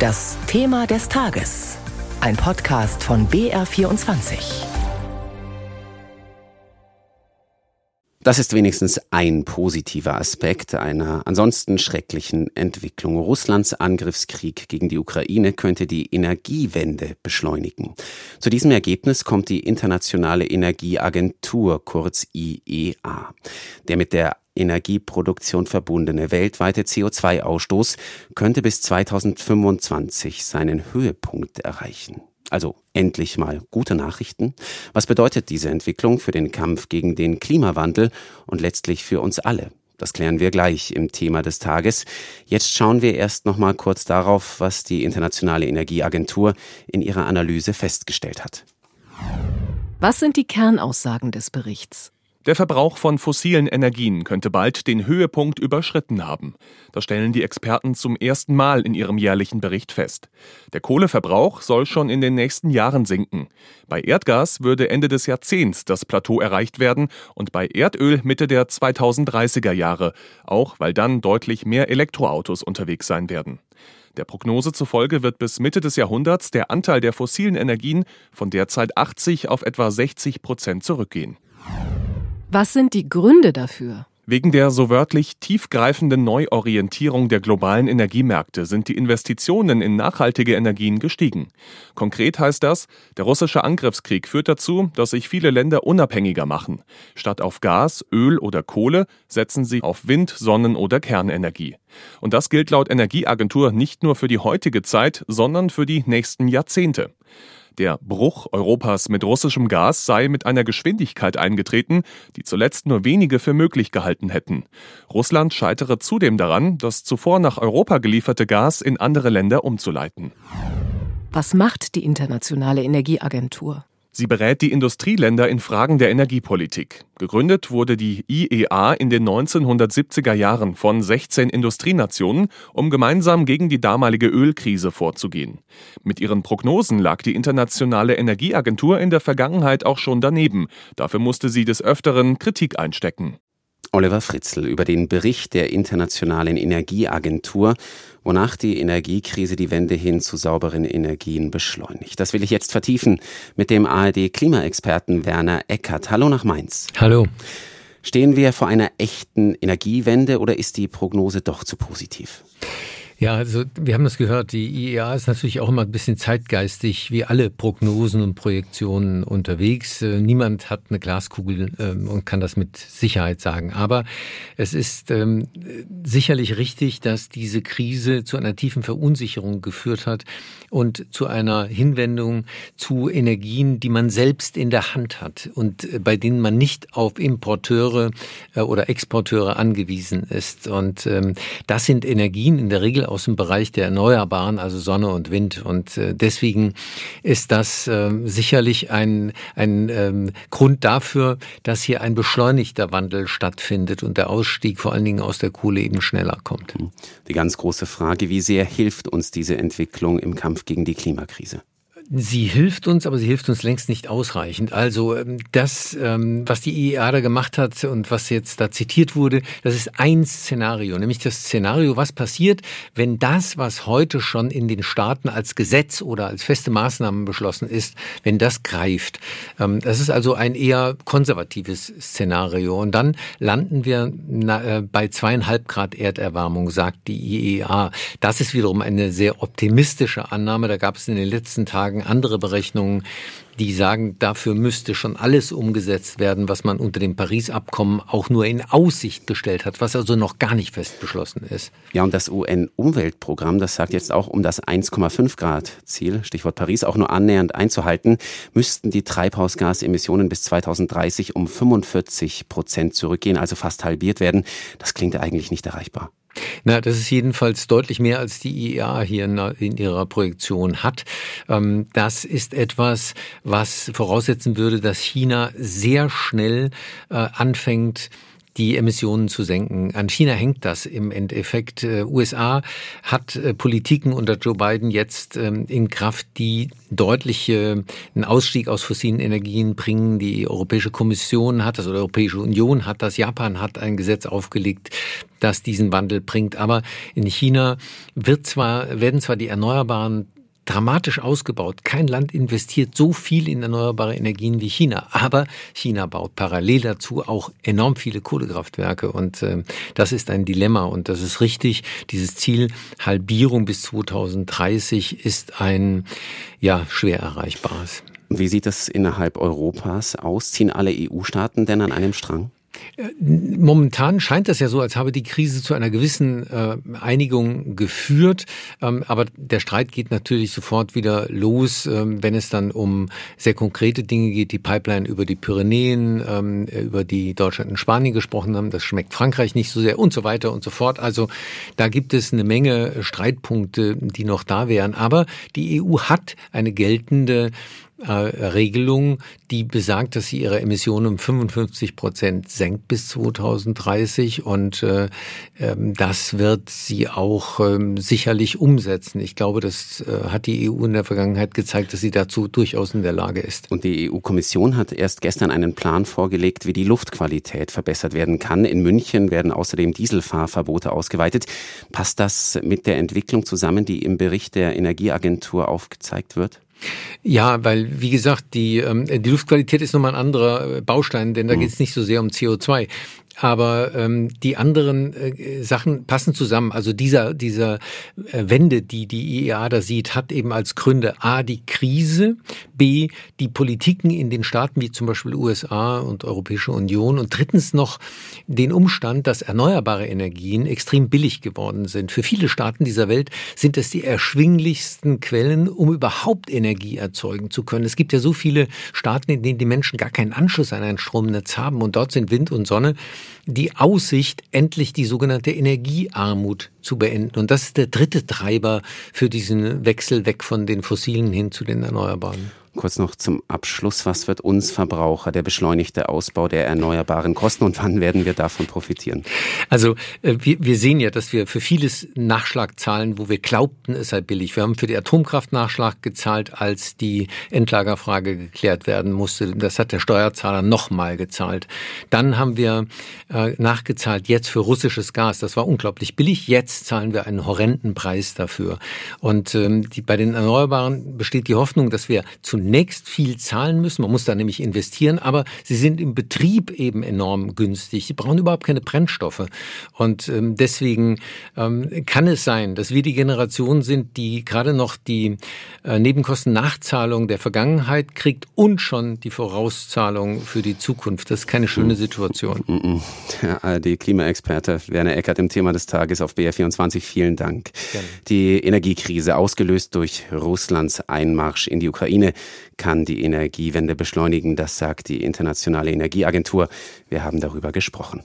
Das Thema des Tages. Ein Podcast von BR24. Das ist wenigstens ein positiver Aspekt einer ansonsten schrecklichen Entwicklung. Russlands Angriffskrieg gegen die Ukraine könnte die Energiewende beschleunigen. Zu diesem Ergebnis kommt die Internationale Energieagentur, kurz IEA. Der mit der Energieproduktion verbundene weltweite CO2-Ausstoß könnte bis 2025 seinen Höhepunkt erreichen. Also endlich mal gute Nachrichten. Was bedeutet diese Entwicklung für den Kampf gegen den Klimawandel und letztlich für uns alle? Das klären wir gleich im Thema des Tages. Jetzt schauen wir erst noch mal kurz darauf, was die Internationale Energieagentur in ihrer Analyse festgestellt hat. Was sind die Kernaussagen des Berichts? Der Verbrauch von fossilen Energien könnte bald den Höhepunkt überschritten haben. Das stellen die Experten zum ersten Mal in ihrem jährlichen Bericht fest. Der Kohleverbrauch soll schon in den nächsten Jahren sinken. Bei Erdgas würde Ende des Jahrzehnts das Plateau erreicht werden und bei Erdöl Mitte der 2030er Jahre, auch weil dann deutlich mehr Elektroautos unterwegs sein werden. Der Prognose zufolge wird bis Mitte des Jahrhunderts der Anteil der fossilen Energien von derzeit 80 auf etwa 60 Prozent zurückgehen. Was sind die Gründe dafür? Wegen der so wörtlich tiefgreifenden Neuorientierung der globalen Energiemärkte sind die Investitionen in nachhaltige Energien gestiegen. Konkret heißt das, der russische Angriffskrieg führt dazu, dass sich viele Länder unabhängiger machen. Statt auf Gas, Öl oder Kohle setzen sie auf Wind, Sonnen- oder Kernenergie. Und das gilt laut Energieagentur nicht nur für die heutige Zeit, sondern für die nächsten Jahrzehnte. Der Bruch Europas mit russischem Gas sei mit einer Geschwindigkeit eingetreten, die zuletzt nur wenige für möglich gehalten hätten. Russland scheitere zudem daran, das zuvor nach Europa gelieferte Gas in andere Länder umzuleiten. Was macht die Internationale Energieagentur? Sie berät die Industrieländer in Fragen der Energiepolitik. Gegründet wurde die IEA in den 1970er Jahren von 16 Industrienationen, um gemeinsam gegen die damalige Ölkrise vorzugehen. Mit ihren Prognosen lag die Internationale Energieagentur in der Vergangenheit auch schon daneben. Dafür musste sie des Öfteren Kritik einstecken. Oliver Fritzl über den Bericht der Internationalen Energieagentur, wonach die Energiekrise die Wende hin zu sauberen Energien beschleunigt. Das will ich jetzt vertiefen mit dem ARD-Klimaexperten Werner Eckert. Hallo nach Mainz. Hallo. Stehen wir vor einer echten Energiewende oder ist die Prognose doch zu positiv? Ja, also wir haben das gehört, die IEA ist natürlich auch immer ein bisschen zeitgeistig, wie alle Prognosen und Projektionen unterwegs. Äh, niemand hat eine Glaskugel ähm, und kann das mit Sicherheit sagen. Aber es ist ähm, sicherlich richtig, dass diese Krise zu einer tiefen Verunsicherung geführt hat und zu einer Hinwendung zu Energien, die man selbst in der Hand hat und äh, bei denen man nicht auf Importeure äh, oder Exporteure angewiesen ist. Und ähm, das sind Energien in der Regel aus dem Bereich der Erneuerbaren, also Sonne und Wind. Und äh, deswegen ist das äh, sicherlich ein, ein ähm, Grund dafür, dass hier ein beschleunigter Wandel stattfindet und der Ausstieg vor allen Dingen aus der Kohle eben schneller kommt. Die ganz große Frage, wie sehr hilft uns diese Entwicklung im Kampf gegen die Klimakrise? Sie hilft uns, aber sie hilft uns längst nicht ausreichend. Also ähm, das, ähm, was die IEA da gemacht hat und was jetzt da zitiert wurde, das ist ein Szenario, nämlich das Szenario, was passiert, wenn das, was heute schon in den Staaten als Gesetz oder als feste Maßnahmen beschlossen ist, wenn das greift. Ähm, das ist also ein eher konservatives Szenario. Und dann landen wir äh, bei zweieinhalb Grad Erderwärmung, sagt die IEA. Das ist wiederum eine sehr optimistische Annahme. Da gab es in den letzten Tagen sagen andere Berechnungen, die sagen, dafür müsste schon alles umgesetzt werden, was man unter dem Paris-Abkommen auch nur in Aussicht gestellt hat, was also noch gar nicht fest beschlossen ist. Ja, und das UN-Umweltprogramm, das sagt jetzt auch, um das 1,5 Grad Ziel, Stichwort Paris, auch nur annähernd einzuhalten, müssten die Treibhausgasemissionen bis 2030 um 45 Prozent zurückgehen, also fast halbiert werden. Das klingt eigentlich nicht erreichbar. Na, das ist jedenfalls deutlich mehr, als die IEA hier in, ihrer Projektion hat. Ähm, das ist etwas, was voraussetzen würde, dass China sehr schnell äh, anfängt, die Emissionen zu senken. An China hängt das im Endeffekt. Äh, USA hat äh, Politiken unter Joe Biden jetzt ähm, in Kraft, die deutliche einen Ausstieg aus fossilen Energien bringen. Die Europäische Kommission hat das oder die Europäische Union hat das. Japan hat ein Gesetz aufgelegt, das diesen Wandel bringt. Aber in China wird zwar, werden zwar die Erneuerbaren dramatisch ausgebaut. Kein Land investiert so viel in erneuerbare Energien wie China. Aber China baut parallel dazu auch enorm viele Kohlekraftwerke. Und äh, das ist ein Dilemma. Und das ist richtig. Dieses Ziel Halbierung bis 2030 ist ein ja schwer erreichbares. Wie sieht es innerhalb Europas aus? Ziehen alle EU-Staaten denn an einem Strang? Momentan scheint das ja so, als habe die Krise zu einer gewissen äh, Einigung geführt. Ähm, aber der Streit geht natürlich sofort wieder los, ähm, wenn es dann um sehr konkrete Dinge geht. Die Pipeline über die Pyrenäen, ähm, über die Deutschland und Spanien gesprochen haben, das schmeckt Frankreich nicht so sehr und so weiter und so fort. Also da gibt es eine Menge Streitpunkte, die noch da wären. Aber die EU hat eine geltende äh, Regelung, die besagt, dass sie ihre Emissionen um 55 Prozent senkt bis 2030 und äh, ähm, das wird sie auch ähm, sicherlich umsetzen. Ich glaube, das äh, hat die EU in der Vergangenheit gezeigt, dass sie dazu durchaus in der Lage ist. Und die EU-Kommission hat erst gestern einen Plan vorgelegt, wie die Luftqualität verbessert werden kann. In München werden außerdem Dieselfahrverbote ausgeweitet. Passt das mit der Entwicklung zusammen, die im Bericht der Energieagentur aufgezeigt wird? Ja, weil wie gesagt, die, ähm, die Luftqualität ist nochmal ein anderer äh, Baustein, denn da mhm. geht es nicht so sehr um CO2. Aber ähm, die anderen äh, Sachen passen zusammen. Also dieser, dieser äh, Wende, die die IEA da sieht, hat eben als Gründe A, die Krise, B, die Politiken in den Staaten wie zum Beispiel USA und Europäische Union und drittens noch den Umstand, dass erneuerbare Energien extrem billig geworden sind. Für viele Staaten dieser Welt sind es die erschwinglichsten Quellen, um überhaupt Energie erzeugen zu können. Es gibt ja so viele Staaten, in denen die Menschen gar keinen Anschluss an ein Stromnetz haben und dort sind Wind und Sonne die Aussicht, endlich die sogenannte Energiearmut zu beenden. Und das ist der dritte Treiber für diesen Wechsel weg von den fossilen hin zu den Erneuerbaren. Kurz noch zum Abschluss. Was wird uns Verbraucher der beschleunigte Ausbau der Erneuerbaren kosten und wann werden wir davon profitieren? Also äh, wir, wir sehen ja, dass wir für vieles Nachschlag zahlen, wo wir glaubten, es sei billig. Wir haben für die Atomkraft Nachschlag gezahlt, als die Endlagerfrage geklärt werden musste. Das hat der Steuerzahler nochmal gezahlt. Dann haben wir äh, nachgezahlt jetzt für russisches Gas. Das war unglaublich billig. Jetzt zahlen wir einen horrenden Preis dafür. Und ähm, die, bei den Erneuerbaren besteht die Hoffnung, dass wir zu zunächst viel zahlen müssen. Man muss da nämlich investieren, aber sie sind im Betrieb eben enorm günstig. Sie brauchen überhaupt keine Brennstoffe. Und ähm, deswegen ähm, kann es sein, dass wir die Generation sind, die gerade noch die äh, Nebenkostennachzahlung der Vergangenheit kriegt und schon die Vorauszahlung für die Zukunft. Das ist keine schöne Situation. Der ARD-Klimaexperte Werner Eckert im Thema des Tages auf BR24. Vielen Dank. Gerne. Die Energiekrise, ausgelöst durch Russlands Einmarsch in die Ukraine, kann die Energiewende beschleunigen. Das sagt die Internationale Energieagentur. Wir haben darüber gesprochen.